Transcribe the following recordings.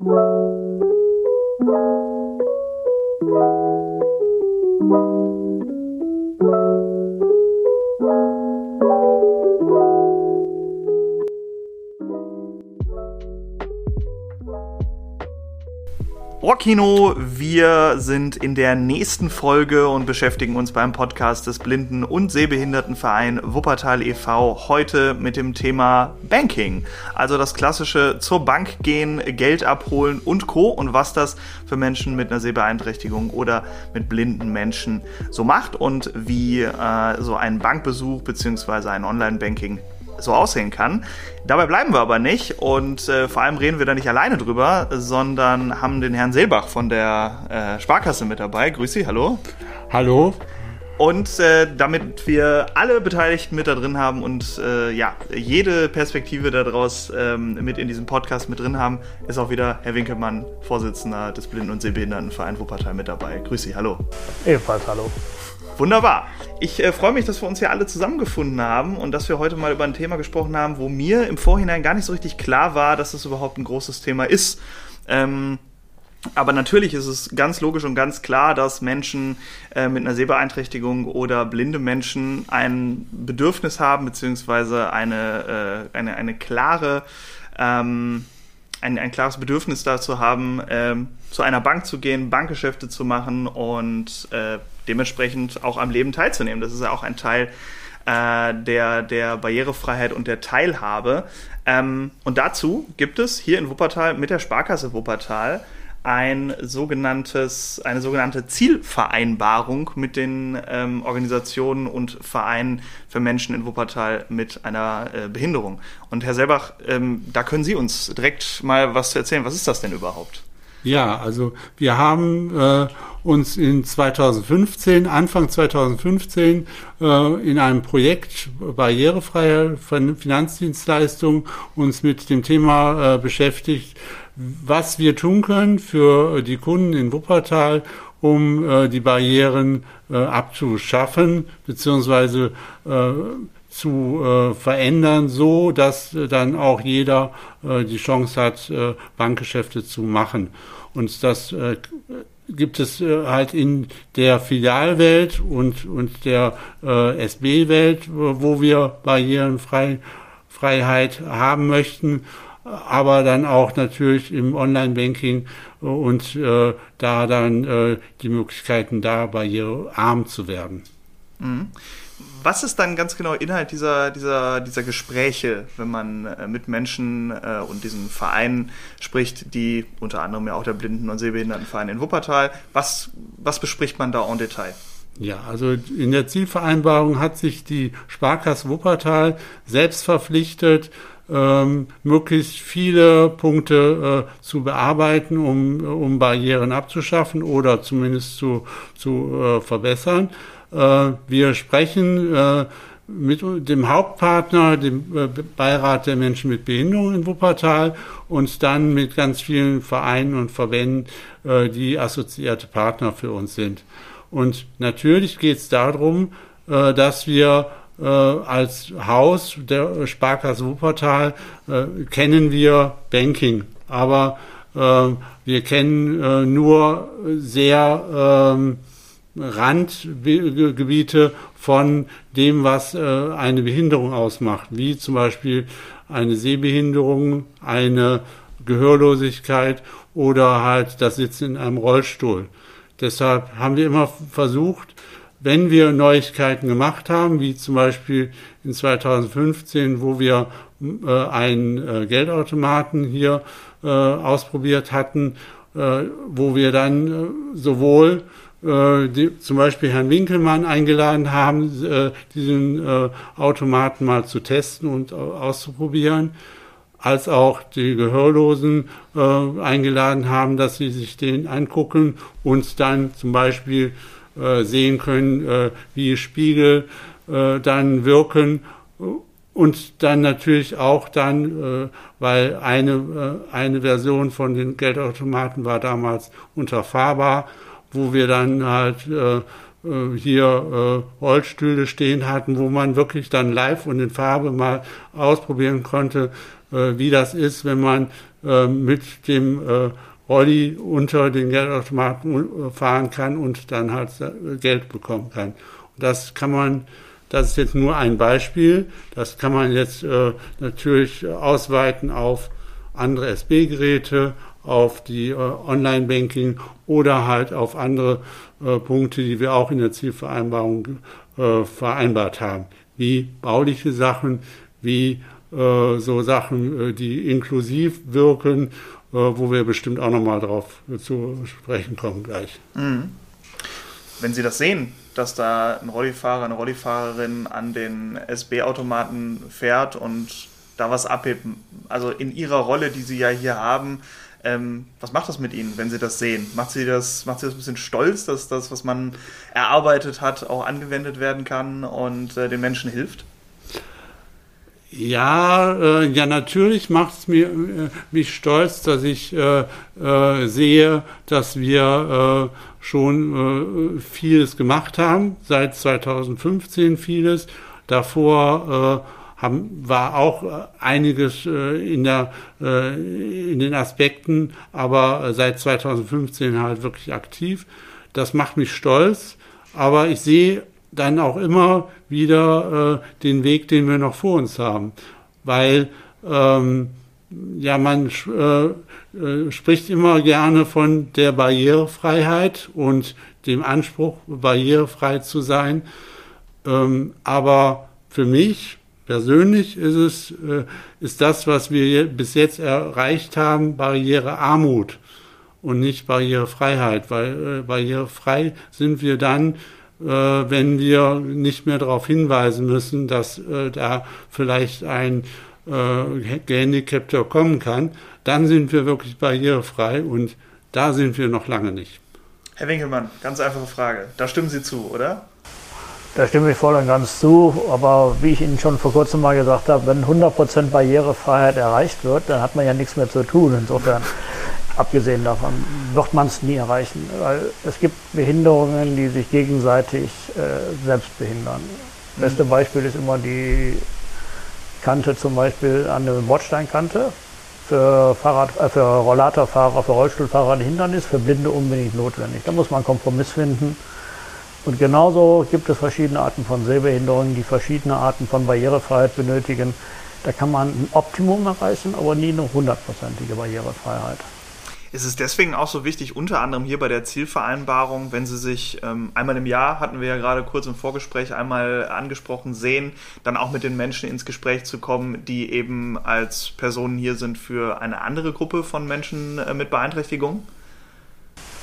Thank you. Ohrkino, wir sind in der nächsten Folge und beschäftigen uns beim Podcast des Blinden- und Sehbehindertenverein Wuppertal e.V. heute mit dem Thema Banking. Also das klassische zur Bank gehen, Geld abholen und Co. und was das für Menschen mit einer Sehbeeinträchtigung oder mit blinden Menschen so macht und wie äh, so ein Bankbesuch bzw. ein Online-Banking so aussehen kann. Dabei bleiben wir aber nicht und äh, vor allem reden wir da nicht alleine drüber, sondern haben den Herrn Seelbach von der äh, Sparkasse mit dabei. Grüß Sie, hallo. Hallo. Und äh, damit wir alle Beteiligten mit da drin haben und äh, ja, jede Perspektive daraus ähm, mit in diesem Podcast mit drin haben, ist auch wieder Herr Winkelmann, Vorsitzender des Blinden- und Sehbehindertenvereins Wuppertal mit dabei. Grüß Sie, hallo. Ebenfalls hallo. Wunderbar. Ich äh, freue mich, dass wir uns hier alle zusammengefunden haben und dass wir heute mal über ein Thema gesprochen haben, wo mir im Vorhinein gar nicht so richtig klar war, dass das überhaupt ein großes Thema ist. Ähm, aber natürlich ist es ganz logisch und ganz klar, dass Menschen äh, mit einer Sehbeeinträchtigung oder blinde Menschen ein Bedürfnis haben, beziehungsweise eine, äh, eine, eine klare, ähm, ein, ein klares Bedürfnis dazu haben, ähm, zu einer Bank zu gehen, Bankgeschäfte zu machen und äh, dementsprechend auch am Leben teilzunehmen. Das ist ja auch ein Teil äh, der, der Barrierefreiheit und der Teilhabe. Ähm, und dazu gibt es hier in Wuppertal mit der Sparkasse Wuppertal ein sogenanntes, eine sogenannte Zielvereinbarung mit den ähm, Organisationen und Vereinen für Menschen in Wuppertal mit einer äh, Behinderung. Und Herr Selbach, ähm, da können Sie uns direkt mal was zu erzählen. Was ist das denn überhaupt? Ja, also wir haben äh, uns in 2015, Anfang 2015, äh, in einem Projekt barrierefreie Finanzdienstleistung uns mit dem Thema äh, beschäftigt, was wir tun können für die Kunden in Wuppertal, um äh, die Barrieren äh, abzuschaffen, beziehungsweise äh, zu äh, verändern, so dass äh, dann auch jeder äh, die Chance hat, äh, Bankgeschäfte zu machen. Und das äh, gibt es äh, halt in der Filialwelt und, und der äh, SB-Welt, wo wir Barrierenfreiheit haben möchten, aber dann auch natürlich im Online-Banking und äh, da dann äh, die Möglichkeiten da, barrierearm zu werden. Mhm was ist dann ganz genau Inhalt dieser, dieser, dieser Gespräche, wenn man äh, mit Menschen äh, und diesen Vereinen spricht, die unter anderem ja auch der Blinden- und Sehbehindertenverein in Wuppertal, was, was bespricht man da en Detail? Ja, also in der Zielvereinbarung hat sich die Sparkasse Wuppertal selbst verpflichtet, ähm, möglichst viele Punkte äh, zu bearbeiten, um, um Barrieren abzuschaffen oder zumindest zu, zu äh, verbessern. Äh, wir sprechen äh, mit dem Hauptpartner, dem äh, Beirat der Menschen mit Behinderung in Wuppertal und dann mit ganz vielen Vereinen und Verbänden, die assoziierte Partner für uns sind. Und natürlich geht es darum, dass wir als Haus der Sparkasse Wuppertal kennen wir Banking, aber wir kennen nur sehr ähm, Randgebiete von dem, was äh, eine Behinderung ausmacht, wie zum Beispiel eine Sehbehinderung, eine Gehörlosigkeit oder halt das Sitzen in einem Rollstuhl. Deshalb haben wir immer versucht, wenn wir Neuigkeiten gemacht haben, wie zum Beispiel in 2015, wo wir äh, einen äh, Geldautomaten hier äh, ausprobiert hatten, äh, wo wir dann äh, sowohl äh, die, zum Beispiel Herrn Winkelmann eingeladen haben, diesen Automaten mal zu testen und auszuprobieren, als auch die Gehörlosen eingeladen haben, dass sie sich den angucken und dann zum Beispiel sehen können, wie Spiegel dann wirken. Und dann natürlich auch dann, weil eine, eine Version von den Geldautomaten war damals unterfahrbar, wo wir dann halt äh, äh, hier äh, Rollstühle stehen hatten, wo man wirklich dann live und in Farbe mal ausprobieren konnte, äh, wie das ist, wenn man äh, mit dem äh, Rolli unter den Geldautomaten fahren kann und dann halt Geld bekommen kann. Und das kann man, das ist jetzt nur ein Beispiel, das kann man jetzt äh, natürlich ausweiten auf andere SB-Geräte, auf die äh, Online-Banking oder halt auf andere äh, Punkte, die wir auch in der Zielvereinbarung äh, vereinbart haben, wie bauliche Sachen, wie äh, so Sachen, äh, die inklusiv wirken, wo wir bestimmt auch nochmal drauf zu sprechen kommen gleich. Mhm. Wenn Sie das sehen, dass da ein Rollifahrer, eine Rollifahrerin an den SB-Automaten fährt und da was abhebt, also in Ihrer Rolle, die Sie ja hier haben, ähm, was macht das mit Ihnen, wenn Sie das sehen? Macht Sie das, macht Sie das ein bisschen stolz, dass das, was man erarbeitet hat, auch angewendet werden kann und äh, den Menschen hilft? Ja, äh, ja, natürlich macht es mir, äh, mich stolz, dass ich äh, äh sehe, dass wir äh, schon äh, vieles gemacht haben, seit 2015 vieles. Davor haben, war auch einiges in, der, in den Aspekten, aber seit 2015 halt wirklich aktiv. Das macht mich stolz, aber ich sehe dann auch immer wieder äh, den Weg, den wir noch vor uns haben. Weil ähm, ja, man äh, äh, spricht immer gerne von der Barrierefreiheit und dem Anspruch, barrierefrei zu sein. Ähm, aber für mich persönlich ist es, äh, ist das, was wir bis jetzt erreicht haben, Barrierearmut und nicht Barrierefreiheit, weil äh, barrierefrei sind wir dann, wenn wir nicht mehr darauf hinweisen müssen, dass äh, da vielleicht ein äh, Gehandicapter kommen kann, dann sind wir wirklich barrierefrei und da sind wir noch lange nicht. Herr Winkelmann, ganz einfache Frage. Da stimmen Sie zu, oder? Da stimme ich voll und ganz zu, aber wie ich Ihnen schon vor kurzem mal gesagt habe, wenn 100% Barrierefreiheit erreicht wird, dann hat man ja nichts mehr zu tun. Insofern abgesehen davon wird man es nie erreichen, weil es gibt Behinderungen, die sich gegenseitig äh, selbst behindern. Mhm. Beste Beispiel ist immer die Kante zum Beispiel an der Bordsteinkante. Für, Fahrrad, äh, für Rollatorfahrer, für Rollstuhlfahrer ein Hindernis, für Blinde unbedingt notwendig. Da muss man einen Kompromiss finden. Und genauso gibt es verschiedene Arten von Sehbehinderungen, die verschiedene Arten von Barrierefreiheit benötigen. Da kann man ein Optimum erreichen, aber nie eine hundertprozentige Barrierefreiheit. Es ist deswegen auch so wichtig, unter anderem hier bei der Zielvereinbarung, wenn Sie sich ähm, einmal im Jahr, hatten wir ja gerade kurz im Vorgespräch einmal angesprochen, sehen, dann auch mit den Menschen ins Gespräch zu kommen, die eben als Personen hier sind für eine andere Gruppe von Menschen äh, mit Beeinträchtigung?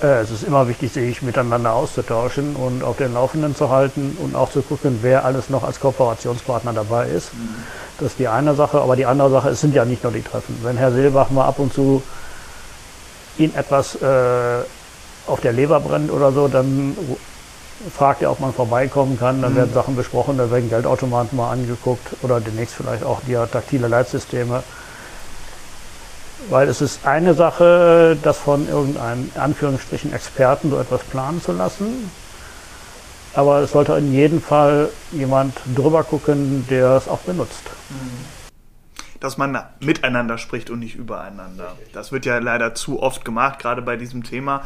Äh, es ist immer wichtig, sich miteinander auszutauschen und auf den Laufenden zu halten und auch zu gucken, wer alles noch als Kooperationspartner dabei ist. Mhm. Das ist die eine Sache, aber die andere Sache, es sind ja nicht nur die Treffen. Wenn Herr Silbach mal ab und zu ihn etwas äh, auf der Leber brennt oder so, dann fragt er, ob man vorbeikommen kann. Dann mhm. werden Sachen besprochen, da werden Geldautomaten mal angeguckt oder demnächst vielleicht auch die taktile Leitsysteme. Weil es ist eine Sache, das von irgendeinem Anführungsstrichen Experten so etwas planen zu lassen. Aber es sollte in jedem Fall jemand drüber gucken, der es auch benutzt. Mhm dass man miteinander spricht und nicht übereinander. Das wird ja leider zu oft gemacht, gerade bei diesem Thema,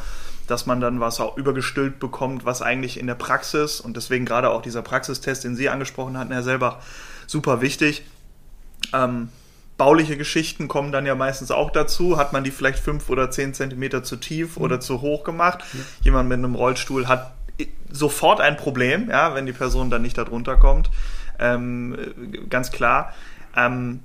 dass man dann was auch übergestülpt bekommt, was eigentlich in der Praxis und deswegen gerade auch dieser Praxistest, den Sie angesprochen hatten, Herr Selbach, super wichtig. Ähm, bauliche Geschichten kommen dann ja meistens auch dazu. Hat man die vielleicht fünf oder zehn Zentimeter zu tief mhm. oder zu hoch gemacht? Mhm. Jemand mit einem Rollstuhl hat sofort ein Problem, ja, wenn die Person dann nicht darunter kommt. Ähm, ganz klar. Ähm,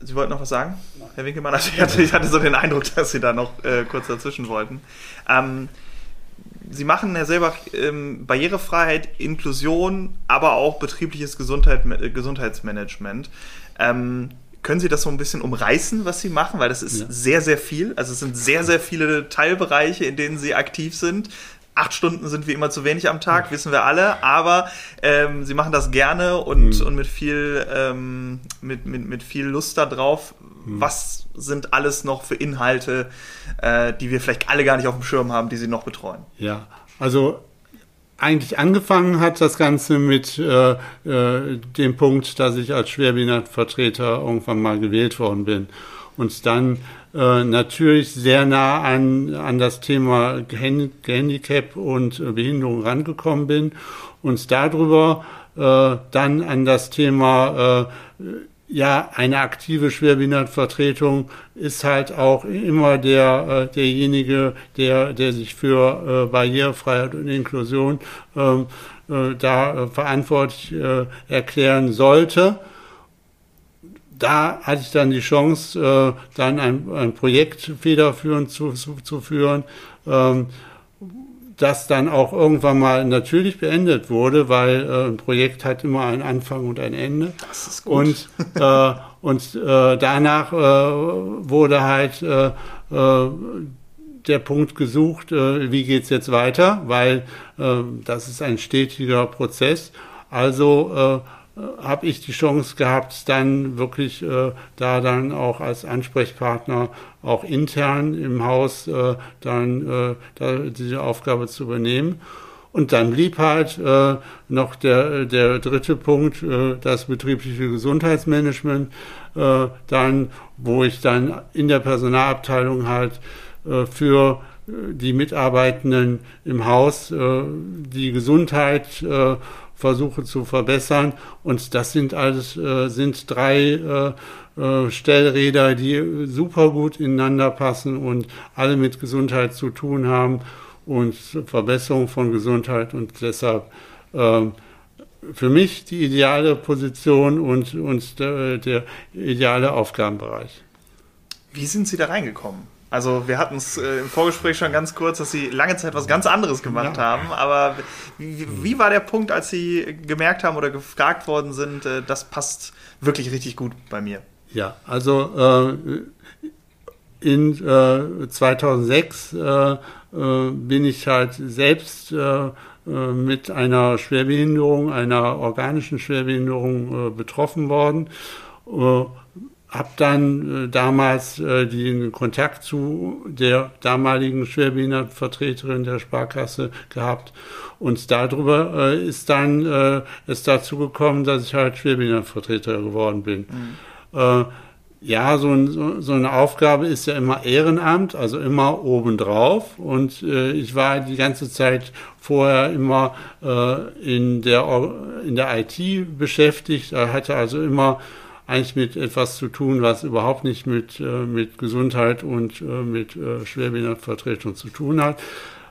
Sie wollten noch was sagen, Herr Winkelmann? Also ich, hatte, ich hatte so den Eindruck, dass Sie da noch äh, kurz dazwischen wollten. Ähm, Sie machen, Herr Selbach, ähm, Barrierefreiheit, Inklusion, aber auch betriebliches Gesundheit, äh, Gesundheitsmanagement. Ähm, können Sie das so ein bisschen umreißen, was Sie machen? Weil das ist ja. sehr, sehr viel. Also es sind sehr, sehr viele Teilbereiche, in denen Sie aktiv sind acht Stunden sind wie immer zu wenig am Tag, wissen wir alle, aber ähm, sie machen das gerne und, mhm. und mit viel ähm, mit, mit, mit viel Lust da drauf. Mhm. Was sind alles noch für Inhalte, äh, die wir vielleicht alle gar nicht auf dem Schirm haben, die sie noch betreuen? Ja, also eigentlich angefangen hat das Ganze mit äh, äh, dem Punkt, dass ich als Schwerbehindertenvertreter irgendwann mal gewählt worden bin und dann äh, natürlich sehr nah an, an das Thema Handicap und äh, Behinderung rangekommen bin und darüber äh, dann an das Thema äh, ja, eine aktive Schwerbehindertenvertretung ist halt auch immer der, äh, derjenige, der, der sich für äh, Barrierefreiheit und Inklusion ähm, äh, da äh, verantwortlich erklären sollte. Da hatte ich dann die Chance, äh, dann ein, ein Projekt federführend zu, zu, zu führen. Ähm, das dann auch irgendwann mal natürlich beendet wurde, weil äh, ein Projekt hat immer einen Anfang und ein Ende. Das ist gut. Und, äh, und äh, danach äh, wurde halt äh, der Punkt gesucht, wie geht's jetzt weiter, weil das ist ein stetiger Prozess. Also habe ich die Chance gehabt, dann wirklich äh, da dann auch als Ansprechpartner auch intern im Haus äh, dann äh, da diese Aufgabe zu übernehmen. Und dann blieb halt äh, noch der, der dritte Punkt, äh, das betriebliche Gesundheitsmanagement, äh, dann, wo ich dann in der Personalabteilung halt äh, für die Mitarbeitenden im Haus äh, die Gesundheit äh, versuche zu verbessern. Und das sind alles äh, sind drei äh, äh, Stellräder, die super gut ineinander passen und alle mit Gesundheit zu tun haben und Verbesserung von Gesundheit und deshalb äh, für mich die ideale Position und, und der, der ideale Aufgabenbereich. Wie sind Sie da reingekommen? Also wir hatten es äh, im Vorgespräch schon ganz kurz, dass Sie lange Zeit was ganz anderes gemacht ja. haben. Aber wie, wie, war der Punkt, als Sie gemerkt haben oder gefragt worden sind, äh, das passt wirklich richtig gut bei mir? Ja, also äh, in 2006 äh, äh, bin ich halt selbst äh, mit einer Schwerbehinderung, einer organischen Schwerbehinderung betroffen worden habe dann äh, damals äh, den Kontakt zu der damaligen Schwerbehindertenvertreterin der Sparkasse gehabt und darüber äh, ist dann äh, es dazu gekommen, dass ich halt Schwerbehindertenvertreter geworden bin. Mhm. Äh, ja, so, ein, so, eine Aufgabe ist ja immer Ehrenamt, also immer obendrauf. Und äh, ich war die ganze Zeit vorher immer äh, in, der, in der IT beschäftigt, hatte also immer eigentlich mit etwas zu tun, was überhaupt nicht mit, äh, mit Gesundheit und äh, mit äh, Schwerbehindertenvertretung zu tun hat.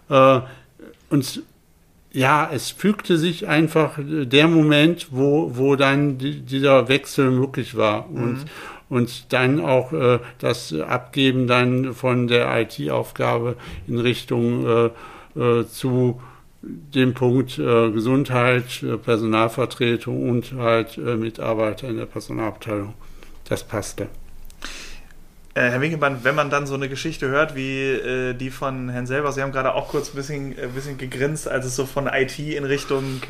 Äh, und ja, es fügte sich einfach der Moment, wo, wo dann die, dieser Wechsel möglich war mhm. und, und dann auch äh, das Abgeben dann von der IT-Aufgabe in Richtung äh, äh, zu dem Punkt äh, Gesundheit, äh, Personalvertretung und halt äh, Mitarbeiter in der Personalabteilung. Das passte. Äh, Herr Winkelmann, wenn man dann so eine Geschichte hört wie äh, die von Herrn Selber, Sie haben gerade auch kurz ein bisschen, ein bisschen gegrinst, als es so von IT in Richtung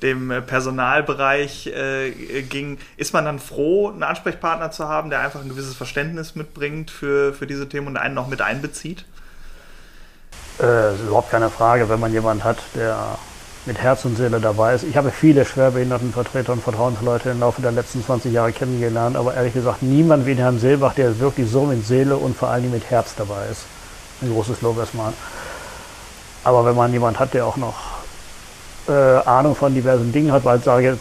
dem Personalbereich ging, ist man dann froh, einen Ansprechpartner zu haben, der einfach ein gewisses Verständnis mitbringt für, für diese Themen und einen noch mit einbezieht? Äh, ist überhaupt keine Frage, wenn man jemanden hat, der mit Herz und Seele dabei ist. Ich habe viele Schwerbehindertenvertreter und Vertrauensleute im Laufe der letzten 20 Jahre kennengelernt, aber ehrlich gesagt niemand wie Herrn Silbach, der wirklich so mit Seele und vor allem mit Herz dabei ist. Ein großes Lob erstmal. Aber wenn man jemanden hat, der auch noch äh, Ahnung von diversen Dingen hat, weil sage ich,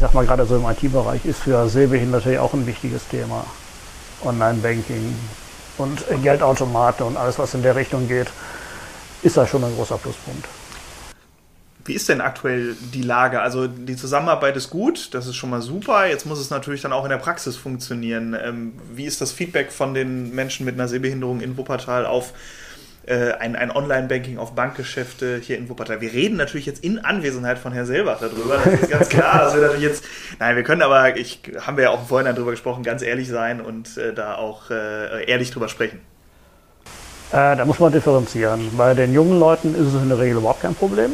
sag mal gerade so im IT-Bereich ist für Sehbehinderte auch ein wichtiges Thema. Online-Banking und Geldautomate und alles, was in der Richtung geht ist das schon ein großer Pluspunkt. Wie ist denn aktuell die Lage? Also die Zusammenarbeit ist gut, das ist schon mal super. Jetzt muss es natürlich dann auch in der Praxis funktionieren. Ähm, wie ist das Feedback von den Menschen mit einer Sehbehinderung in Wuppertal auf äh, ein, ein Online-Banking, auf Bankgeschäfte hier in Wuppertal? Wir reden natürlich jetzt in Anwesenheit von Herrn Selbach darüber. Das ist ganz klar. dass wir natürlich jetzt, nein, wir können aber, ich haben wir ja auch vorhin darüber gesprochen, ganz ehrlich sein und äh, da auch äh, ehrlich drüber sprechen. Äh, da muss man differenzieren. Bei den jungen Leuten ist es in der Regel überhaupt kein Problem.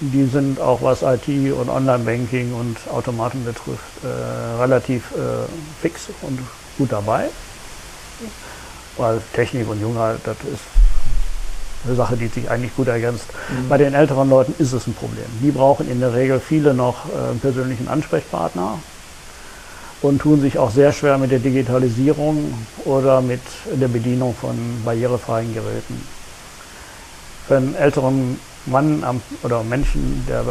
Die sind auch was IT und Online-Banking und Automaten betrifft äh, relativ äh, fix und gut dabei. Weil Technik und Jungheit, das ist eine Sache, die sich eigentlich gut ergänzt. Mhm. Bei den älteren Leuten ist es ein Problem. Die brauchen in der Regel viele noch äh, einen persönlichen Ansprechpartner und tun sich auch sehr schwer mit der Digitalisierung oder mit der Bedienung von barrierefreien Geräten. Für einen älteren Mann oder Menschen, der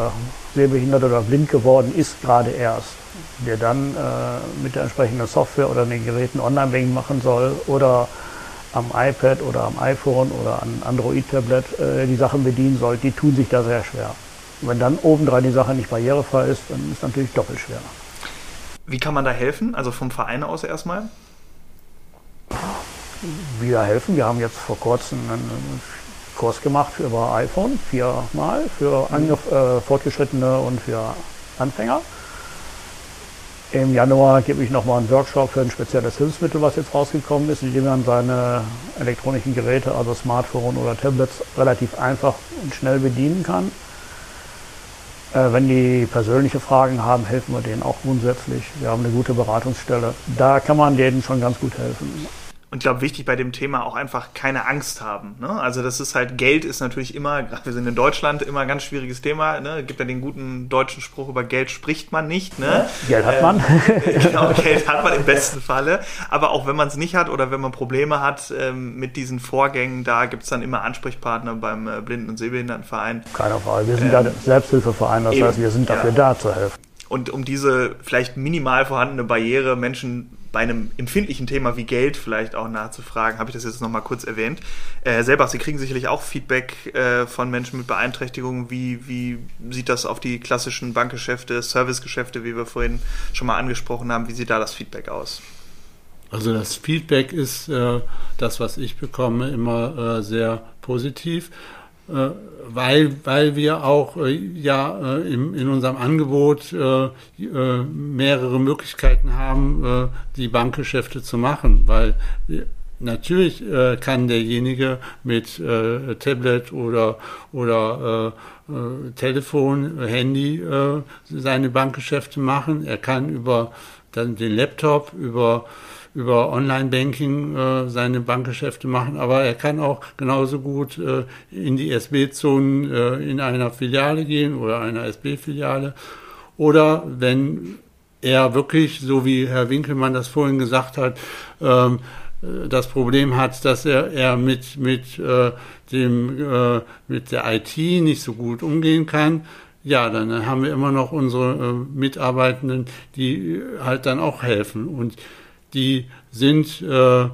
sehbehindert oder blind geworden ist, gerade erst, der dann äh, mit der entsprechenden Software oder den Geräten Online-Banking machen soll oder am iPad oder am iPhone oder am Android-Tablet äh, die Sachen bedienen soll, die tun sich da sehr schwer. Wenn dann obendrein die Sache nicht barrierefrei ist, dann ist es natürlich doppelt schwer. Wie kann man da helfen? Also vom Verein aus erstmal? Wir helfen. Wir haben jetzt vor kurzem einen Kurs gemacht über iPhone, viermal, für mhm. äh, Fortgeschrittene und für Anfänger. Im Januar gebe ich nochmal einen Workshop für ein spezielles Hilfsmittel, was jetzt rausgekommen ist, in dem man seine elektronischen Geräte, also Smartphone oder Tablets, relativ einfach und schnell bedienen kann. Äh, wenn die persönliche Fragen haben, helfen wir denen auch grundsätzlich. Wir haben eine gute Beratungsstelle. Da kann man denen schon ganz gut helfen. Und ich glaube, wichtig bei dem Thema auch einfach keine Angst haben. Ne? Also das ist halt, Geld ist natürlich immer, gerade wir sind in Deutschland, immer ein ganz schwieriges Thema. Ne? Gibt ja den guten deutschen Spruch, über Geld spricht man nicht. Ne? Geld hat man. Ähm, genau, Geld hat man im besten Falle. Aber auch wenn man es nicht hat oder wenn man Probleme hat ähm, mit diesen Vorgängen, da gibt es dann immer Ansprechpartner beim äh, Blinden- und Sehbehindertenverein. Keine Frage. Wir sind ähm, ja Selbsthilfeverein, das eben, heißt, wir sind dafür ja. da zu helfen. Und um diese vielleicht minimal vorhandene Barriere Menschen bei einem empfindlichen Thema wie Geld vielleicht auch nachzufragen, habe ich das jetzt nochmal kurz erwähnt. Äh, Herr Selbach, Sie kriegen sicherlich auch Feedback äh, von Menschen mit Beeinträchtigungen. Wie, wie sieht das auf die klassischen Bankgeschäfte, Servicegeschäfte, wie wir vorhin schon mal angesprochen haben, wie sieht da das Feedback aus? Also das Feedback ist, äh, das, was ich bekomme, immer äh, sehr positiv. Äh, weil, weil wir auch äh, ja äh, in, in unserem Angebot mehrere Möglichkeiten haben, die Bankgeschäfte zu machen, weil natürlich kann derjenige mit Tablet oder, oder Telefon, Handy seine Bankgeschäfte machen. Er kann über dann den Laptop, über über Online-Banking äh, seine Bankgeschäfte machen, aber er kann auch genauso gut äh, in die SB-Zonen äh, in einer Filiale gehen oder einer SB-Filiale. Oder wenn er wirklich, so wie Herr Winkelmann das vorhin gesagt hat, ähm, äh, das Problem hat, dass er, er mit, mit, äh, dem, äh, mit der IT nicht so gut umgehen kann, ja, dann haben wir immer noch unsere äh, Mitarbeitenden, die halt dann auch helfen. Und die sind äh,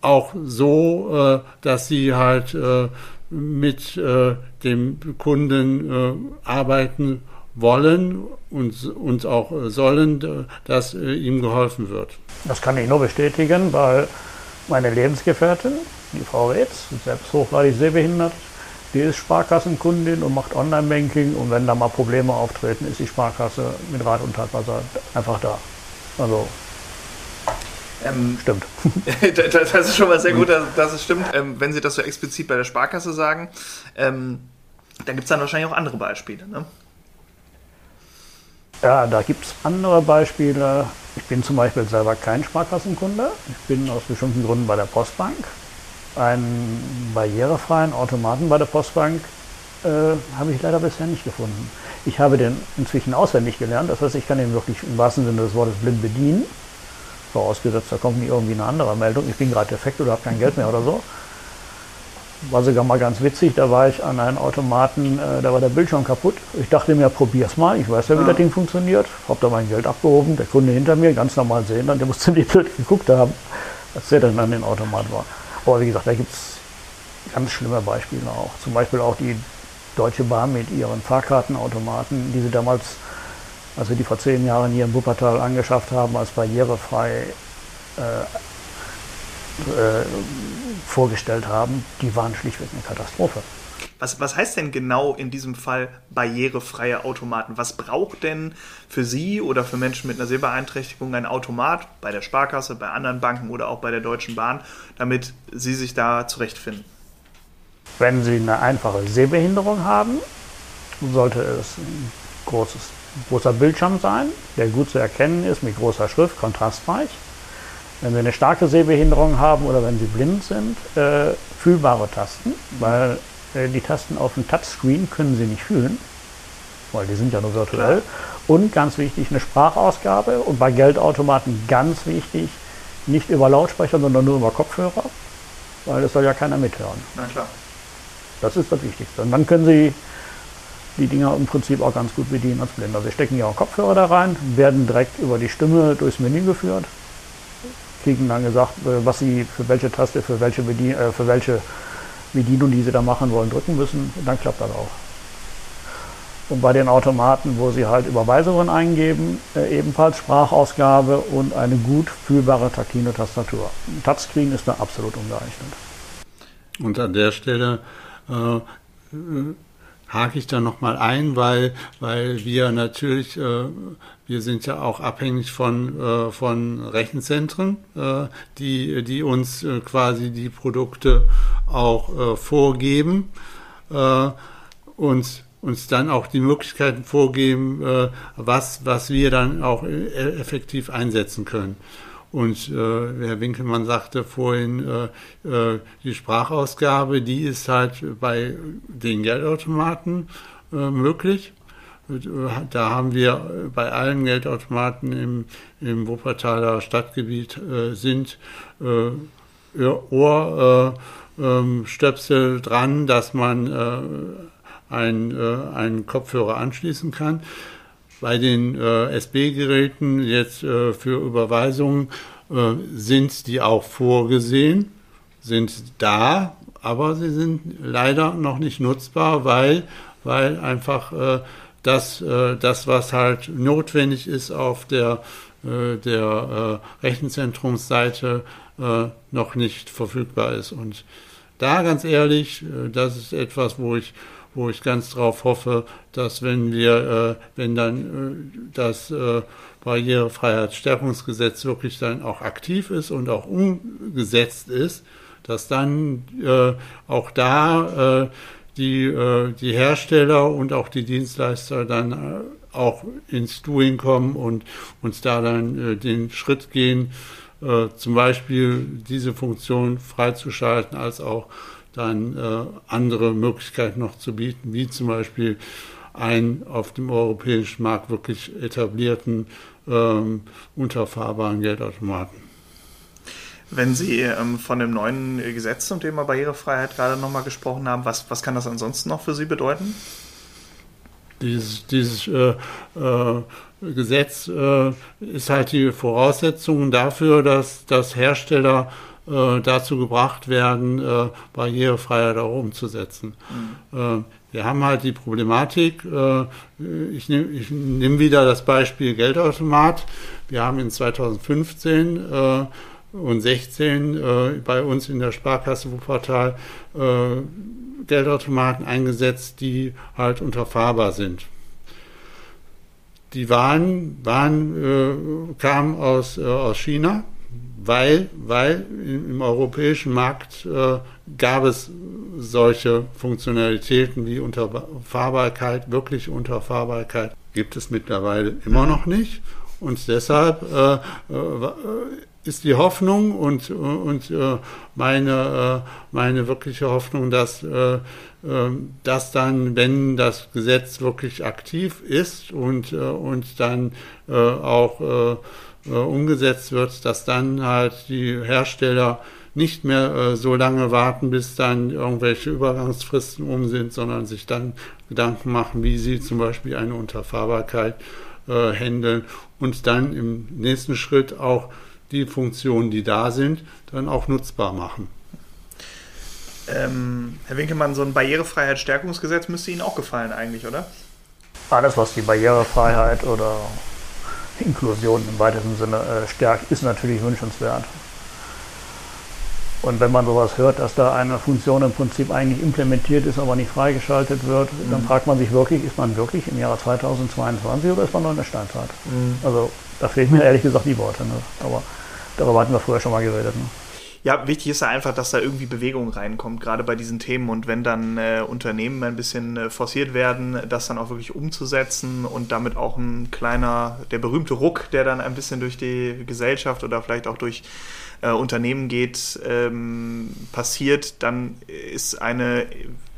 auch so, äh, dass sie halt äh, mit äh, dem Kunden äh, arbeiten wollen und, und auch sollen, dass äh, ihm geholfen wird. Das kann ich nur bestätigen, weil meine Lebensgefährtin, die Frau Reetz, selbst hochgradig sehbehindert, die ist Sparkassenkundin und macht Online-Banking und wenn da mal Probleme auftreten, ist die Sparkasse mit Rat und Tat einfach da. Also ähm, stimmt. das ist schon mal sehr gut, dass, dass es stimmt. Ähm, wenn Sie das so explizit bei der Sparkasse sagen, ähm, dann gibt es dann wahrscheinlich auch andere Beispiele. Ne? Ja, da gibt es andere Beispiele. Ich bin zum Beispiel selber kein Sparkassenkunde. Ich bin aus bestimmten Gründen bei der Postbank. Einen barrierefreien Automaten bei der Postbank äh, habe ich leider bisher nicht gefunden. Ich habe den inzwischen auswendig gelernt. Das heißt, ich kann ihn wirklich im wahrsten Sinne des Wortes blind bedienen. Vorausgesetzt, da kommt nicht irgendwie eine andere Meldung, ich bin gerade defekt oder habe kein Geld mehr oder so. War sogar mal ganz witzig, da war ich an einem Automaten, äh, da war der Bildschirm kaputt. Ich dachte mir, probier's mal, ich weiß ja, wie ja. das Ding funktioniert. Hab da mein Geld abgehoben, der Kunde hinter mir, ganz normal sehen, dann der musste nicht blöd geguckt haben, als der dann an den Automat war. Aber wie gesagt, da gibt es ganz schlimme Beispiele auch. Zum Beispiel auch die Deutsche Bahn mit ihren Fahrkartenautomaten, die sie damals als wir die vor zehn Jahren hier in Wuppertal angeschafft haben, als barrierefrei äh, äh, vorgestellt haben, die waren schlichtweg eine Katastrophe. Was, was heißt denn genau in diesem Fall barrierefreie Automaten? Was braucht denn für Sie oder für Menschen mit einer Sehbeeinträchtigung ein Automat bei der Sparkasse, bei anderen Banken oder auch bei der Deutschen Bahn, damit Sie sich da zurechtfinden? Wenn Sie eine einfache Sehbehinderung haben, sollte es ein großes großer Bildschirm sein, der gut zu erkennen ist mit großer Schrift, kontrastreich. wenn Sie eine starke Sehbehinderung haben oder wenn Sie blind sind, äh, fühlbare Tasten, weil äh, die Tasten auf dem Touchscreen können Sie nicht fühlen, weil die sind ja nur virtuell. Klar. Und ganz wichtig, eine Sprachausgabe und bei Geldautomaten ganz wichtig, nicht über Lautsprecher, sondern nur über Kopfhörer, weil das soll ja keiner mithören. Na klar. Das ist das Wichtigste. Und dann können Sie die Dinger im Prinzip auch ganz gut bedienen als Blinder. Sie stecken ja auch Kopfhörer da rein, werden direkt über die Stimme durchs Menü geführt, kriegen dann gesagt, äh, was Sie für welche Taste, für welche, Bedien äh, für welche Bedienung, die Sie da machen wollen, drücken müssen. Dann klappt das auch. Und bei den Automaten, wo Sie halt Überweisungen eingeben, äh, ebenfalls Sprachausgabe und eine gut fühlbare taktile Tastatur. Touchscreen ist da absolut ungeeignet. Und an der Stelle äh, hake ich da nochmal ein, weil, weil wir natürlich, äh, wir sind ja auch abhängig von, äh, von Rechenzentren, äh, die, die uns äh, quasi die Produkte auch äh, vorgeben äh, und uns dann auch die Möglichkeiten vorgeben, was, was wir dann auch effektiv einsetzen können. Und äh, Herr Winkelmann sagte vorhin, äh, äh, die Sprachausgabe, die ist halt bei den Geldautomaten äh, möglich. Äh, da haben wir bei allen Geldautomaten im, im Wuppertaler Stadtgebiet äh, sind äh, Ohrstöpsel äh, dran, dass man äh, einen, äh, einen Kopfhörer anschließen kann. Bei den äh, SB-Geräten jetzt äh, für Überweisungen äh, sind die auch vorgesehen, sind da, aber sie sind leider noch nicht nutzbar, weil, weil einfach äh, das, äh, das, was halt notwendig ist auf der, äh, der äh, Rechenzentrumsseite, äh, noch nicht verfügbar ist. Und da ganz ehrlich, äh, das ist etwas, wo ich wo ich ganz drauf hoffe, dass wenn wir, äh, wenn dann äh, das äh, Barrierefreiheitsstärkungsgesetz wirklich dann auch aktiv ist und auch umgesetzt ist, dass dann äh, auch da äh, die, äh, die Hersteller und auch die Dienstleister dann auch ins Doing kommen und uns da dann den Schritt gehen, zum Beispiel diese Funktion freizuschalten, als auch dann äh, andere Möglichkeiten noch zu bieten, wie zum Beispiel einen auf dem europäischen Markt wirklich etablierten ähm, unterfahrbaren Geldautomaten. Wenn Sie ähm, von dem neuen Gesetz zum Thema Barrierefreiheit gerade nochmal gesprochen haben, was, was kann das ansonsten noch für Sie bedeuten? Dieses, dieses äh, äh, Gesetz äh, ist halt die Voraussetzung dafür, dass, dass Hersteller äh, dazu gebracht werden, äh, Barrierefreiheit auch umzusetzen. Mhm. wir haben halt die Problematik, äh, ich nehme nehm wieder das Beispiel Geldautomat. Wir haben in 2015 äh, und 16 äh, bei uns in der Sparkasse Wuppertal Geldautomaten eingesetzt, die halt unterfahrbar sind die waren, waren äh, kamen aus, äh, aus China weil, weil im europäischen Markt äh, gab es solche Funktionalitäten wie Unterfahrbarkeit, wirklich Unterfahrbarkeit gibt es mittlerweile immer noch nicht. Und deshalb äh, äh, ist die Hoffnung und, und äh, meine, äh, meine wirkliche Hoffnung, dass, äh, dass dann, wenn das Gesetz wirklich aktiv ist und, und dann auch äh, umgesetzt wird, dass dann halt die Hersteller nicht mehr äh, so lange warten, bis dann irgendwelche Übergangsfristen um sind, sondern sich dann Gedanken machen, wie sie zum Beispiel eine Unterfahrbarkeit äh, handeln und dann im nächsten Schritt auch die Funktionen, die da sind, dann auch nutzbar machen. Ähm, Herr Winkelmann, so ein Barrierefreiheitsstärkungsgesetz müsste Ihnen auch gefallen eigentlich, oder? Alles, was die Barrierefreiheit oder Inklusion im weitesten Sinne äh, stärkt, ist natürlich wünschenswert. Und wenn man sowas hört, dass da eine Funktion im Prinzip eigentlich implementiert ist, aber nicht freigeschaltet wird, mhm. dann fragt man sich wirklich, ist man wirklich im Jahre 2022 oder ist man noch in der Steinzeit? Mhm. Also da fehlen mir ehrlich gesagt die Worte. Ne? Aber darüber hatten wir früher schon mal geredet. Ne? Ja, wichtig ist ja einfach, dass da irgendwie Bewegung reinkommt, gerade bei diesen Themen. Und wenn dann äh, Unternehmen ein bisschen äh, forciert werden, das dann auch wirklich umzusetzen und damit auch ein kleiner, der berühmte Ruck, der dann ein bisschen durch die Gesellschaft oder vielleicht auch durch äh, Unternehmen geht, ähm, passiert, dann ist eine,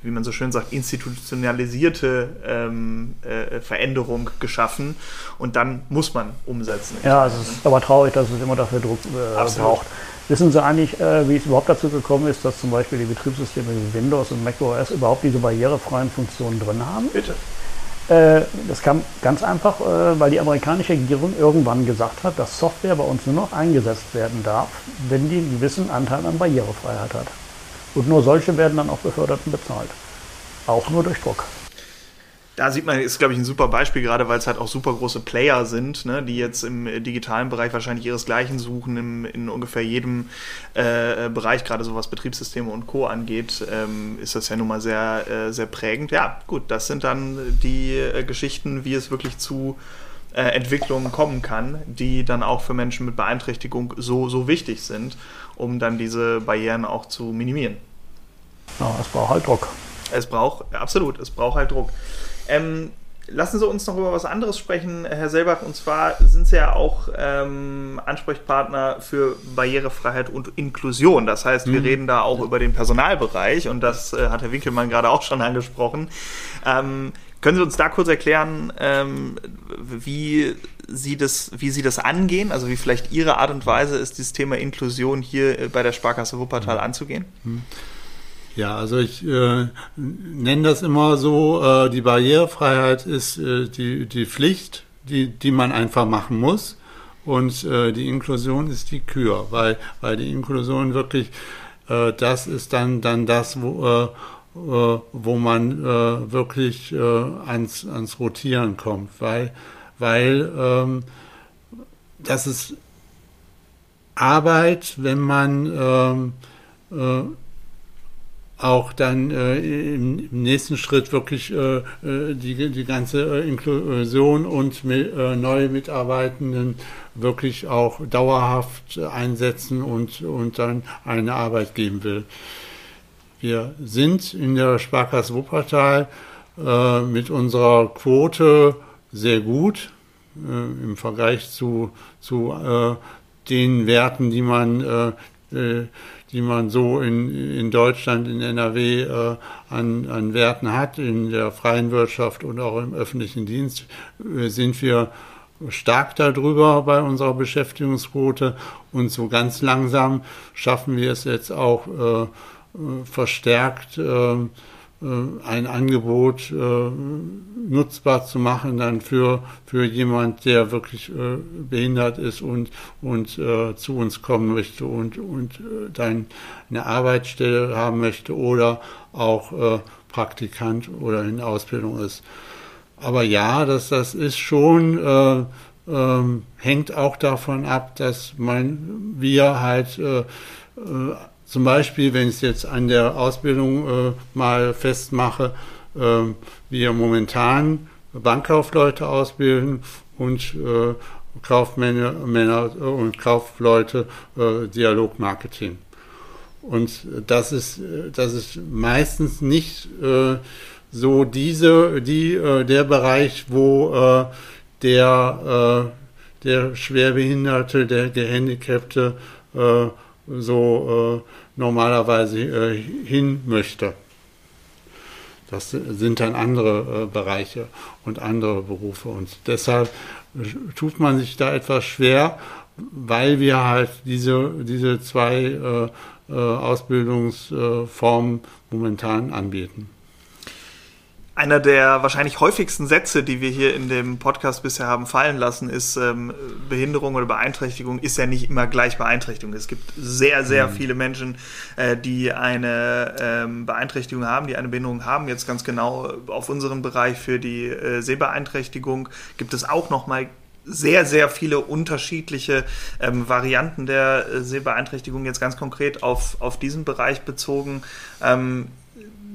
wie man so schön sagt, institutionalisierte ähm, äh, Veränderung geschaffen und dann muss man umsetzen. Ja, es ist aber traurig, dass es immer dafür Druck äh, braucht. Wissen Sie eigentlich, äh, wie es überhaupt dazu gekommen ist, dass zum Beispiel die Betriebssysteme wie Windows und macOS überhaupt diese barrierefreien Funktionen drin haben? Bitte. Äh, das kam ganz einfach, äh, weil die amerikanische Regierung irgendwann gesagt hat, dass Software bei uns nur noch eingesetzt werden darf, wenn die einen gewissen Anteil an Barrierefreiheit hat. Und nur solche werden dann auch befördert und bezahlt. Auch nur durch Druck da sieht man, ist glaube ich ein super Beispiel, gerade weil es halt auch super große Player sind, ne, die jetzt im digitalen Bereich wahrscheinlich ihresgleichen suchen, im, in ungefähr jedem äh, Bereich, gerade so was Betriebssysteme und Co. angeht, ähm, ist das ja nun mal sehr, äh, sehr prägend. Ja, gut, das sind dann die äh, Geschichten, wie es wirklich zu äh, Entwicklungen kommen kann, die dann auch für Menschen mit Beeinträchtigung so, so wichtig sind, um dann diese Barrieren auch zu minimieren. Ja, es braucht halt. Es braucht, absolut, es braucht halt Druck. Ähm, lassen Sie uns noch über was anderes sprechen, Herr Selbach. Und zwar sind Sie ja auch ähm, Ansprechpartner für Barrierefreiheit und Inklusion. Das heißt, wir mhm. reden da auch über den Personalbereich und das äh, hat Herr Winkelmann gerade auch schon angesprochen. Ähm, können Sie uns da kurz erklären, ähm, wie Sie das, wie Sie das angehen? Also wie vielleicht Ihre Art und Weise ist, dieses Thema Inklusion hier äh, bei der Sparkasse Wuppertal mhm. anzugehen? Mhm. Ja, also ich äh, nenne das immer so, äh, die Barrierefreiheit ist äh, die, die Pflicht, die, die man einfach machen muss. Und äh, die Inklusion ist die Kür, weil, weil die Inklusion wirklich, äh, das ist dann, dann das, wo, äh, äh, wo man äh, wirklich äh, ans, ans Rotieren kommt, weil, weil ähm, das ist Arbeit, wenn man ähm, äh, auch dann äh, im, nächsten Schritt wirklich äh, äh die, die ganze äh, Inklusion und äh, neue Mitarbeitenden wirklich auch dauerhaft einsetzen und, und dann eine Arbeit geben will. Wir sind in der Sparkasse Wuppertal äh, mit unserer Quote sehr gut im Vergleich zu, zu den Werten, die man die man so in, in Deutschland, in NRW äh, an, an Werten hat, in der freien Wirtschaft und auch im öffentlichen Dienst, äh, sind wir stark darüber bei unserer Beschäftigungsquote. Und so ganz langsam schaffen wir es jetzt auch äh, äh verstärkt äh, äh, ein Angebot äh, nutzbar zu machen dann für, für jemand, der wirklich äh, behindert ist und, und äh, zu uns kommen möchte und, und äh, dann eine Arbeitsstelle haben möchte oder auch äh, Praktikant oder in Ausbildung ist. Aber ja, das, das ist schon, äh, ähm, hängt auch davon ab, dass man, wir halt äh, äh, zum Beispiel, wenn ich es jetzt an der Ausbildung äh, mal festmache, äh, wir momentan Bankkaufleute ausbilden und äh, Kaufmänner Männer und Kaufleute äh, Dialogmarketing. Und das ist, das ist meistens nicht äh, so diese, die, äh, der Bereich, wo äh, der, äh, der Schwerbehinderte, der Gehandicapte äh, so äh, normalerweise äh, hin möchte. Das sind dann andere äh, Bereiche und andere Berufe. Und deshalb äh, tut man sich da etwas schwer, weil wir halt diese, diese zwei äh, äh Ausbildungsformen momentan anbieten. Einer der wahrscheinlich häufigsten Sätze, die wir hier in dem Podcast bisher haben fallen lassen, ist, ähm, Behinderung oder Beeinträchtigung ist ja nicht immer gleich Beeinträchtigung. Es gibt sehr, sehr mhm. viele Menschen, äh, die eine ähm, Beeinträchtigung haben, die eine Behinderung haben. Jetzt ganz genau auf unseren Bereich für die äh, Sehbeeinträchtigung gibt es auch nochmal sehr, sehr viele unterschiedliche ähm, Varianten der äh, Sehbeeinträchtigung jetzt ganz konkret auf, auf diesen Bereich bezogen. Ähm,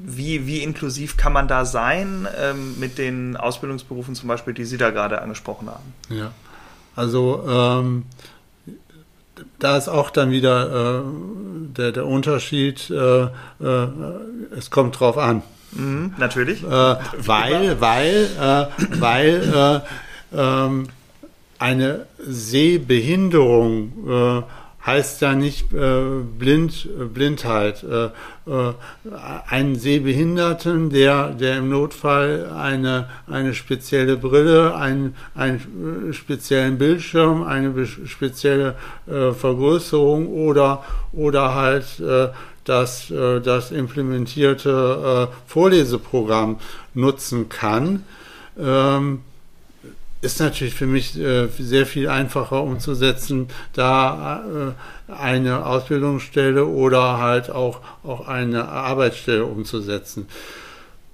wie, wie inklusiv kann man da sein ähm, mit den Ausbildungsberufen zum Beispiel, die Sie da gerade angesprochen haben? Ja, also ähm, da ist auch dann wieder äh, der, der Unterschied, äh, äh, es kommt drauf an. Mhm, natürlich. Äh, weil, weil, äh, weil äh, ähm, eine Sehbehinderung heißt ja nicht äh, blind, äh, Blindheit. Äh, äh, einen Sehbehinderten, der, der im Notfall eine, eine spezielle Brille, einen, einen speziellen Bildschirm, eine spezielle äh, Vergrößerung oder, oder halt äh, das, äh, das implementierte äh, Vorleseprogramm nutzen kann. Ähm, ist natürlich für mich äh, sehr viel einfacher umzusetzen, da äh, eine Ausbildungsstelle oder halt auch, auch eine Arbeitsstelle umzusetzen.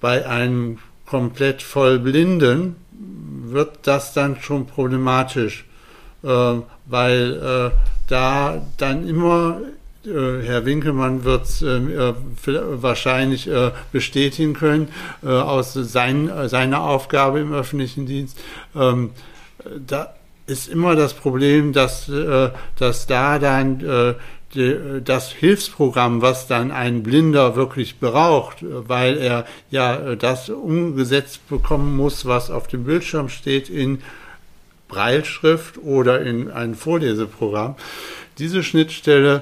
Bei einem komplett vollblinden wird das dann schon problematisch, äh, weil äh, da dann immer Herr Winkelmann wird es ähm, äh, wahrscheinlich äh, bestätigen können, äh, aus sein, seiner Aufgabe im öffentlichen Dienst. Ähm, da ist immer das Problem, dass, äh, dass da dann äh, das Hilfsprogramm, was dann ein Blinder wirklich braucht, weil er ja das umgesetzt bekommen muss, was auf dem Bildschirm steht in Breilschrift oder in ein Vorleseprogramm. Diese Schnittstelle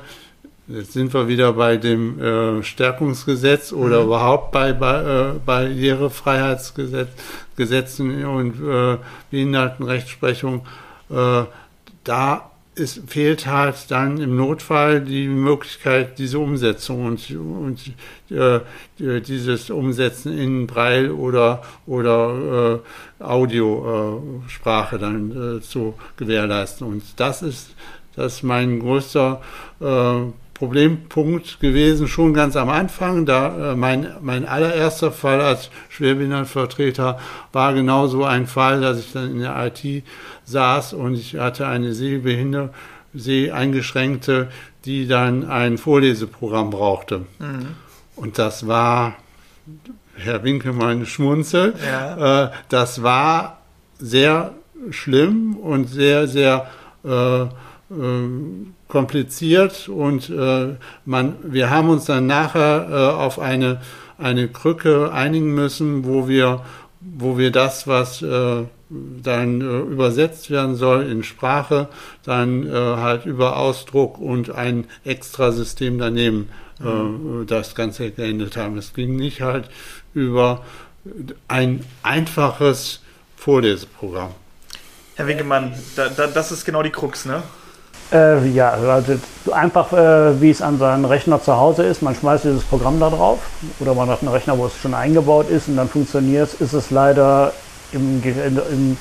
Jetzt sind wir wieder bei dem äh, Stärkungsgesetz oder mhm. überhaupt bei, bei äh, Barrierefreiheitsgesetzen und äh, Behindertenrechtsprechung. Äh, da ist, fehlt halt dann im Notfall die Möglichkeit, diese Umsetzung und, und äh, dieses Umsetzen in Braille oder, oder äh, Audiosprache dann äh, zu gewährleisten. Und das ist, das ist mein größter äh, Problempunkt gewesen, schon ganz am Anfang. Da äh, mein, mein allererster Fall als Schwerbehindertenvertreter war genau so ein Fall, dass ich dann in der IT saß und ich hatte eine Sehbehinderte, Seheingeschränkte, die dann ein Vorleseprogramm brauchte. Mhm. Und das war, Herr Winkelmann schmunzelt, ja. äh, das war sehr schlimm und sehr, sehr äh, ähm, kompliziert und äh, man, wir haben uns dann nachher äh, auf eine, eine Krücke einigen müssen, wo wir, wo wir das, was äh, dann äh, übersetzt werden soll in Sprache, dann äh, halt über Ausdruck und ein Extrasystem daneben äh, mhm. das Ganze geendet haben. Es ging nicht halt über ein einfaches Vorleseprogramm. Herr Winkemann, da, da, das ist genau die Krux, ne? Äh, ja, also einfach äh, wie es an seinem Rechner zu Hause ist. Man schmeißt dieses Programm da drauf oder man hat einen Rechner, wo es schon eingebaut ist und dann funktioniert es, ist es leider im, im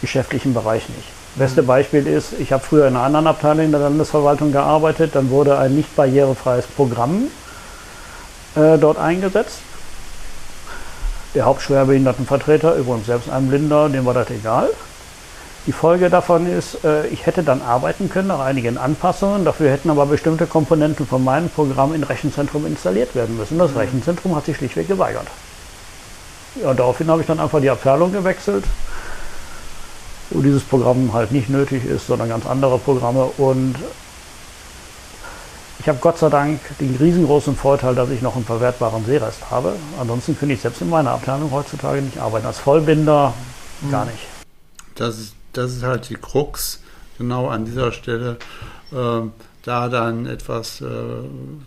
geschäftlichen Bereich nicht. Beste mhm. Beispiel ist, ich habe früher in einer anderen Abteilung der Landesverwaltung gearbeitet, dann wurde ein nicht barrierefreies Programm äh, dort eingesetzt. Der Hauptschwerbehindertenvertreter, übrigens selbst ein Blinder, dem war das egal. Die Folge davon ist, äh, ich hätte dann arbeiten können nach einigen Anpassungen, dafür hätten aber bestimmte Komponenten von meinem Programm im Rechenzentrum installiert werden müssen. Das mhm. Rechenzentrum hat sich schlichtweg geweigert. Ja, daraufhin habe ich dann einfach die Abteilung gewechselt, wo dieses Programm halt nicht nötig ist, sondern ganz andere Programme. Und ich habe Gott sei Dank den riesengroßen Vorteil, dass ich noch einen verwertbaren Sehrest habe. Ansonsten könnte ich selbst in meiner Abteilung heutzutage nicht arbeiten. Als Vollbinder gar mhm. nicht. Das ist das ist halt die Krux, genau an dieser Stelle, äh, da dann etwas äh,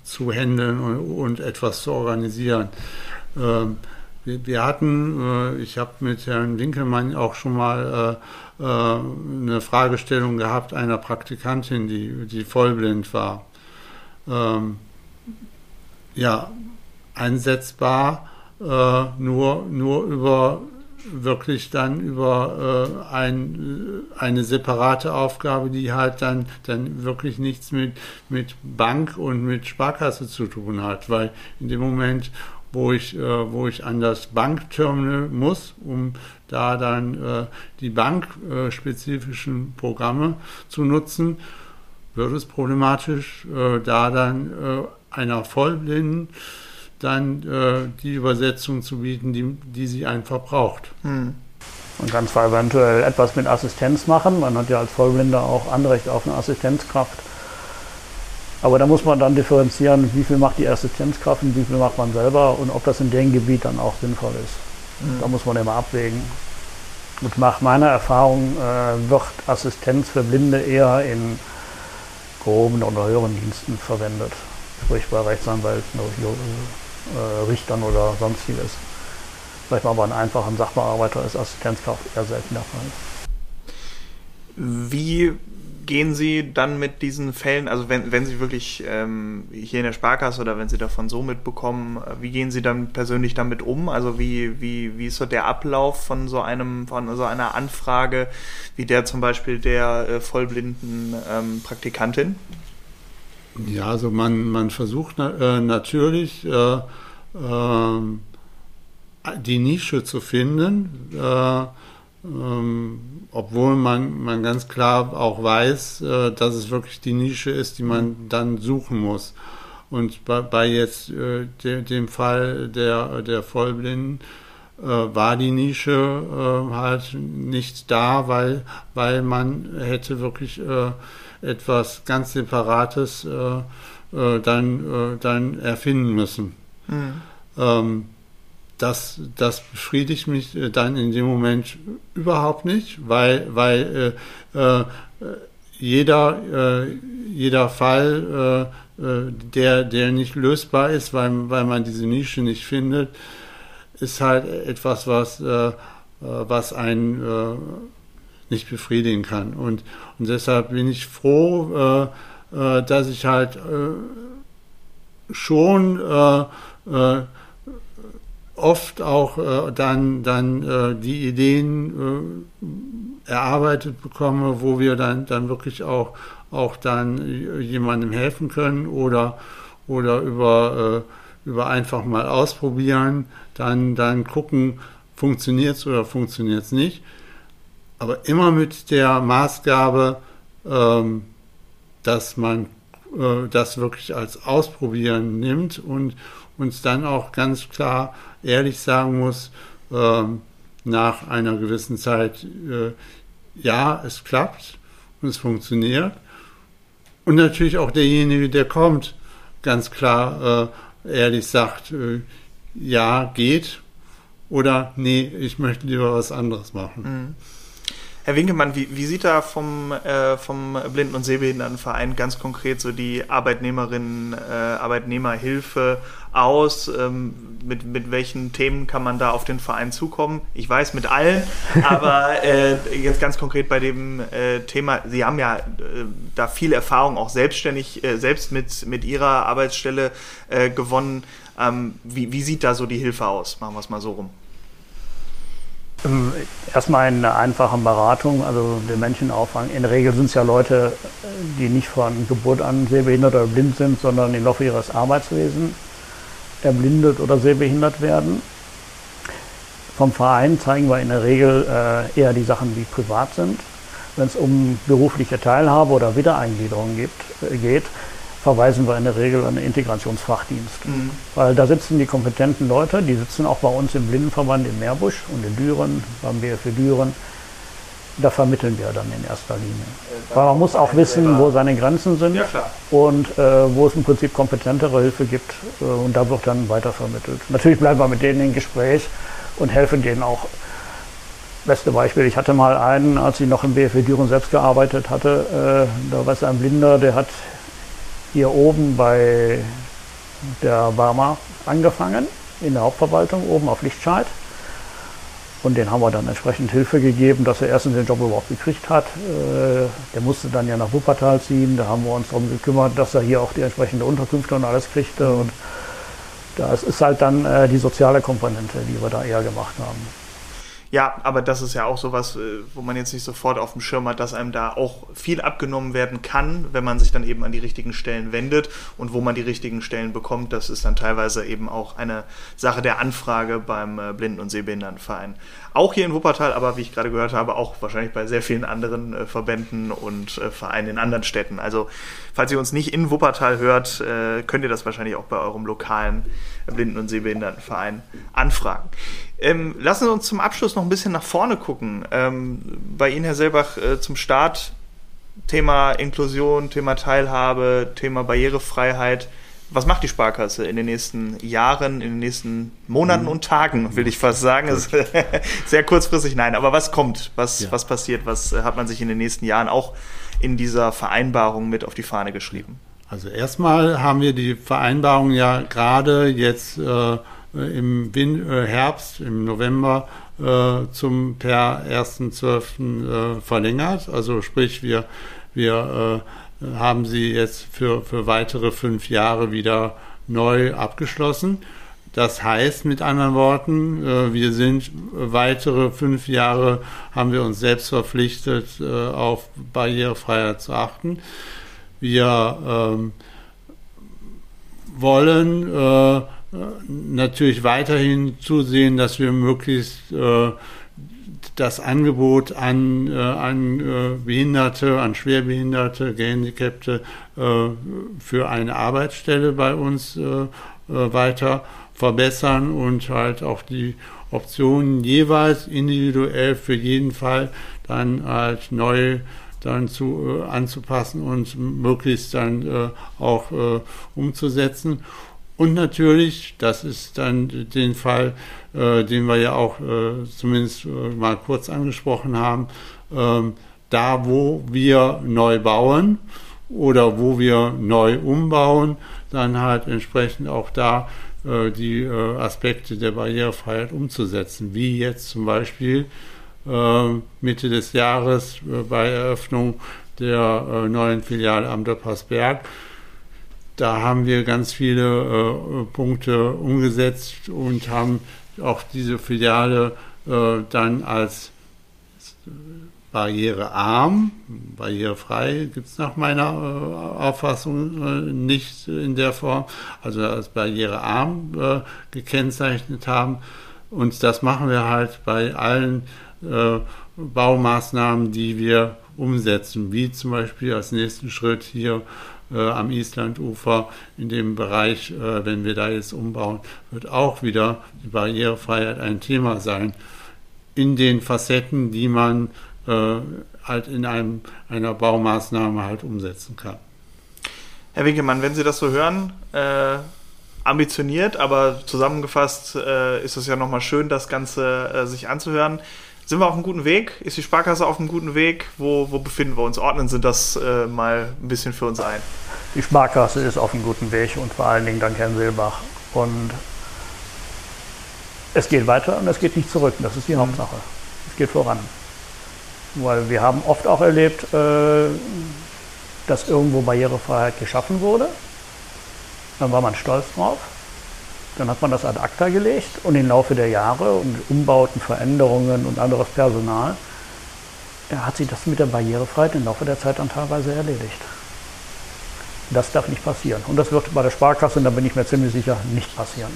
zu handeln und, und, etwas zu organisieren. Ähm, wir, wir, hatten, äh, ich habe mit Herrn Winkelmann auch schon mal äh, äh, eine Fragestellung gehabt einer Praktikantin, die, die vollblind war. Ähm, ja, einsetzbar äh, nur, nur über wirklich dann über äh, ein, eine separate Aufgabe, die halt dann, dann wirklich nichts mit, mit Bank und mit Sparkasse zu tun hat, weil in dem Moment, wo ich, äh, wo ich an das Bankterminal muss, um da dann äh, die bankspezifischen Programme zu nutzen, wird es problematisch, äh, da dann äh, einer Vollblinden dann äh, die Übersetzung zu bieten, die, die sie einfach braucht. Hm. Man kann zwar eventuell etwas mit Assistenz machen, man hat ja als Vollblinder auch Anrecht auf eine Assistenzkraft, Aber da muss man dann differenzieren, wie viel macht die Assistenzkraft und wie viel macht man selber und ob das in dem Gebiet dann auch sinnvoll ist. Mhm. Da muss man immer abwägen. Und nach meiner Erfahrung äh, wird Assistenz für Blinde eher in groben oder höheren Diensten verwendet. Sprich bei Rechtsanwälten oder äh, Richtern oder sonstiges. Vielleicht mal bei einem einfachen Sachbearbeiter ist Assistenzkraft eher selten der Fall. Wie gehen Sie dann mit diesen Fällen, also wenn, wenn Sie wirklich ähm, hier in der Sparkasse oder wenn Sie davon so mitbekommen, äh, wie gehen Sie dann persönlich damit um? Also wie, wie, wie ist so der Ablauf von so einem, von so einer Anfrage, wie der zum Beispiel der äh, vollblinden ähm, Praktikantin? Ja, also man, man versucht na, äh, natürlich äh, ähm, die Nische zu finden. Äh, ähm, obwohl man, man ganz klar auch weiß, äh, dass es wirklich die Nische ist, die man dann suchen muss. Und bei, bei jetzt äh, de, dem Fall der, der Vollblinden äh, war die Nische äh, halt nicht da, weil, weil man hätte wirklich äh, etwas ganz Separates äh, dann, dann erfinden müssen. Mhm. Ähm, das, das befriedigt mich äh, dann in dem Moment überhaupt nicht, weil, weil äh, äh, jeder, äh, jeder Fall, äh, äh, der, der nicht lösbar ist, weil, weil man diese Nische nicht findet, ist halt etwas, was, was einen nicht befriedigen kann. Und, und deshalb bin ich froh, dass ich halt schon oft auch äh, dann, dann äh, die Ideen äh, erarbeitet bekomme, wo wir dann, dann wirklich auch, auch dann jemandem helfen können oder, oder über, äh, über einfach mal ausprobieren, dann, dann gucken, funktioniert es oder funktioniert es nicht. Aber immer mit der Maßgabe, ähm, dass man äh, das wirklich als Ausprobieren nimmt und uns dann auch ganz klar ehrlich sagen muss, äh, nach einer gewissen Zeit, äh, ja, es klappt und es funktioniert. Und natürlich auch derjenige, der kommt, ganz klar äh, ehrlich sagt, äh, ja, geht oder nee, ich möchte lieber was anderes machen. Mhm. Herr Winkelmann, wie, wie sieht da vom, äh, vom Blinden- und Sehbehindertenverein ganz konkret so die Arbeitnehmerinnen, äh, Arbeitnehmerhilfe aus? Ähm, mit, mit welchen Themen kann man da auf den Verein zukommen? Ich weiß, mit allen, aber äh, jetzt ganz konkret bei dem äh, Thema, Sie haben ja äh, da viel Erfahrung auch selbstständig, äh, selbst mit, mit Ihrer Arbeitsstelle äh, gewonnen. Ähm, wie, wie sieht da so die Hilfe aus? Machen wir es mal so rum. Ähm, erstmal eine einfache Beratung, also den Menschen auffangen. In der Regel sind es ja Leute, die nicht von Geburt an sehbehindert oder blind sind, sondern im Laufe ihres Arbeitswesens erblindet oder sehbehindert werden. Vom Verein zeigen wir in der Regel äh, eher die Sachen, die privat sind. Wenn es um berufliche Teilhabe oder Wiedereingliederung äh, geht, verweisen wir in der Regel an den Integrationsfachdienst. Mhm. Weil da sitzen die kompetenten Leute, die sitzen auch bei uns im Blindenverband in Meerbusch und in Düren, beim BFW Düren. Da vermitteln wir dann in erster Linie. Äh, Weil man muss auch wissen, wo seine Grenzen sind ja, und äh, wo es im Prinzip kompetentere Hilfe gibt. Äh, und da wird dann weitervermittelt. Natürlich bleiben wir mit denen im Gespräch und helfen denen auch. Beste Beispiel, ich hatte mal einen, als ich noch im BFW Düren selbst gearbeitet hatte, äh, da war es ein Blinder, der hat hier oben bei der Barmer angefangen, in der Hauptverwaltung, oben auf Lichtscheid. Und den haben wir dann entsprechend Hilfe gegeben, dass er erstens den Job überhaupt gekriegt hat. Äh, der musste dann ja nach Wuppertal ziehen. Da haben wir uns darum gekümmert, dass er hier auch die entsprechende Unterkünfte und alles kriegte. Und das ist halt dann äh, die soziale Komponente, die wir da eher gemacht haben. Ja, aber das ist ja auch sowas, äh, wo man jetzt nicht sofort auf dem Schirm hat, dass einem da auch viel abgenommen werden kann, wenn man sich dann eben an die richtigen Stellen wendet und wo man die richtigen Stellen bekommt. Das ist dann teilweise eben auch eine Sache der Anfrage beim äh, Blinden- und Sehbehindertenverein. Auch hier in Wuppertal, aber wie ich gerade gehört habe, auch wahrscheinlich bei sehr vielen anderen äh, Verbänden und Vereinen in anderen Städten. Also, falls ihr uns nicht in Wuppertal hört, könnt ihr das wahrscheinlich auch bei eurem lokalen Blinden- und Sehbehindertenverein anfragen. Ähm, lassen Sie uns zum Abschluss noch ein bisschen nach vorne gucken. Ähm, bei Ihnen, Herr Selbach, äh, zum Start Thema Inklusion, Thema Teilhabe, Thema Barrierefreiheit. Was macht die Sparkasse in den nächsten Jahren, in den nächsten Monaten mhm. und Tagen, will ich fast sagen. Ist sehr kurzfristig, nein. Aber was kommt? Was, ja. was passiert? Was äh, hat man sich in den nächsten Jahren auch in dieser Vereinbarung mit auf die Fahne geschrieben? Also erstmal haben wir die Vereinbarung ja gerade jetzt äh, im Win äh, Herbst, im November äh, zum per 1.12. Äh, verlängert. Also sprich, wir, wir äh, haben sie jetzt für, für weitere fünf Jahre wieder neu abgeschlossen. Das heißt mit anderen Worten, äh, wir sind weitere fünf Jahre, haben wir uns selbst verpflichtet, äh, auf Barrierefreiheit zu achten. Wir ähm, wollen äh, natürlich weiterhin zusehen, dass wir möglichst äh, das Angebot an, äh, an äh, Behinderte, an Schwerbehinderte, Gehandicapte äh, für eine Arbeitsstelle bei uns äh, äh, weiter verbessern und halt auch die Optionen jeweils individuell für jeden Fall dann halt neu dann zu, anzupassen und möglichst dann auch umzusetzen. Und natürlich, das ist dann den Fall, äh, den wir ja auch äh, zumindest äh, mal kurz angesprochen haben, ähm, da wo wir neu bauen oder wo wir neu umbauen, dann halt entsprechend auch da äh, die äh, Aspekte der Barrierefreiheit umzusetzen, wie jetzt zum Beispiel äh, Mitte des Jahres bei Eröffnung der neuen Filiale am Döppersberg da haben wir ganz viele äh, Punkte umgesetzt und haben auch diese Filiale äh, dann als barrierearm, barrierefrei gibt es nach meiner äh, Auffassung äh, nicht in der Form, also als barrierearm äh, gekennzeichnet haben. Und das machen wir halt bei allen äh, Baumaßnahmen, die wir umsetzen, wie zum Beispiel als nächsten Schritt hier äh, am Islandufer in dem Bereich, äh, wenn wir da jetzt umbauen, wird auch wieder die Barrierefreiheit ein Thema sein. In den Facetten, die man äh, halt in einem, einer Baumaßnahme halt umsetzen kann. Herr Winkelmann, wenn Sie das so hören, äh, ambitioniert, aber zusammengefasst äh, ist es ja nochmal schön, das Ganze äh, sich anzuhören. Sind wir auf einem guten Weg? Ist die Sparkasse auf einem guten Weg? Wo, wo befinden wir uns? Ordnen Sie das äh, mal ein bisschen für uns ein. Die Sparkasse ist auf einem guten Weg und vor allen Dingen dank Herrn Silbach. Und es geht weiter und es geht nicht zurück. Das ist die Hauptsache. Es geht voran. Weil wir haben oft auch erlebt, äh, dass irgendwo Barrierefreiheit geschaffen wurde. Dann war man stolz drauf. Dann hat man das ad acta gelegt und im Laufe der Jahre und Umbauten, Veränderungen und anderes Personal hat sich das mit der Barrierefreiheit im Laufe der Zeit dann teilweise erledigt. Das darf nicht passieren. Und das wird bei der Sparkasse, da bin ich mir ziemlich sicher, nicht passieren.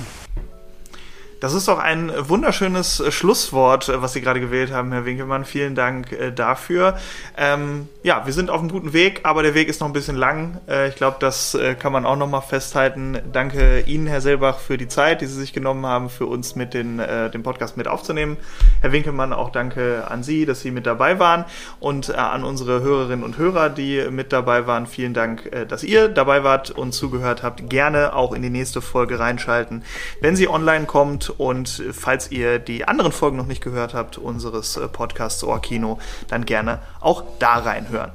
Das ist doch ein wunderschönes äh, Schlusswort, äh, was Sie gerade gewählt haben, Herr Winkelmann. Vielen Dank äh, dafür. Ähm, ja, wir sind auf einem guten Weg, aber der Weg ist noch ein bisschen lang. Äh, ich glaube, das äh, kann man auch nochmal festhalten. Danke Ihnen, Herr Selbach, für die Zeit, die Sie sich genommen haben, für uns mit den, äh, den Podcast mit aufzunehmen. Herr Winkelmann, auch danke an Sie, dass Sie mit dabei waren und an unsere Hörerinnen und Hörer, die mit dabei waren. Vielen Dank, dass ihr dabei wart und zugehört habt. Gerne auch in die nächste Folge reinschalten. Wenn sie online kommt und falls ihr die anderen Folgen noch nicht gehört habt, unseres äh, Podcasts Ohrkino, dann gerne auch da reinhören.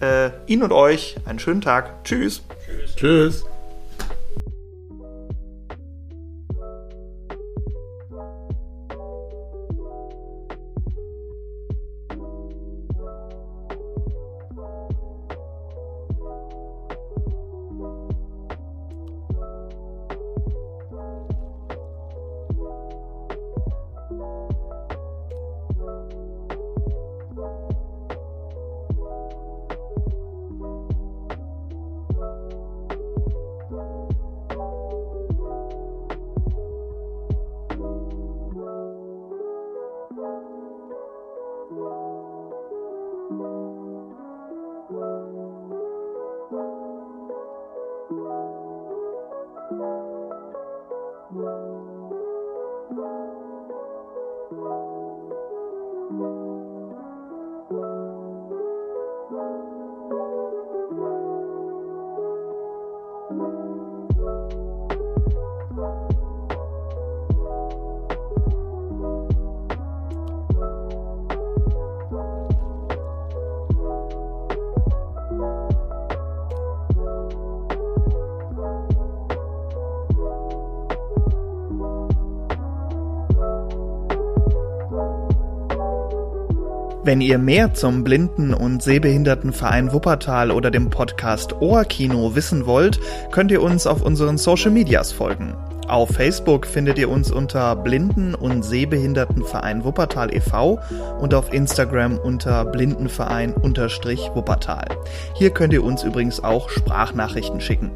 Äh, Ihnen und euch einen schönen Tag. Tschüss. Tschüss. Tschüss. Wenn ihr mehr zum Blinden- und Sehbehindertenverein Wuppertal oder dem Podcast Ohrkino wissen wollt, könnt ihr uns auf unseren Social Medias folgen. Auf Facebook findet ihr uns unter Blinden- und Sehbehindertenverein Wuppertal e.V. und auf Instagram unter Blindenverein-Wuppertal. Hier könnt ihr uns übrigens auch Sprachnachrichten schicken.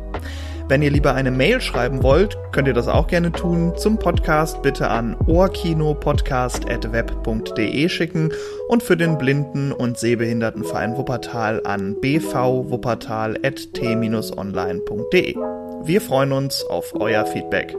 Wenn ihr lieber eine Mail schreiben wollt, könnt ihr das auch gerne tun. Zum Podcast bitte an ohrkinopodcast.web.de schicken und für den Blinden- und Sehbehindertenverein Wuppertal an bvwuppertal.t-online.de. Wir freuen uns auf euer Feedback.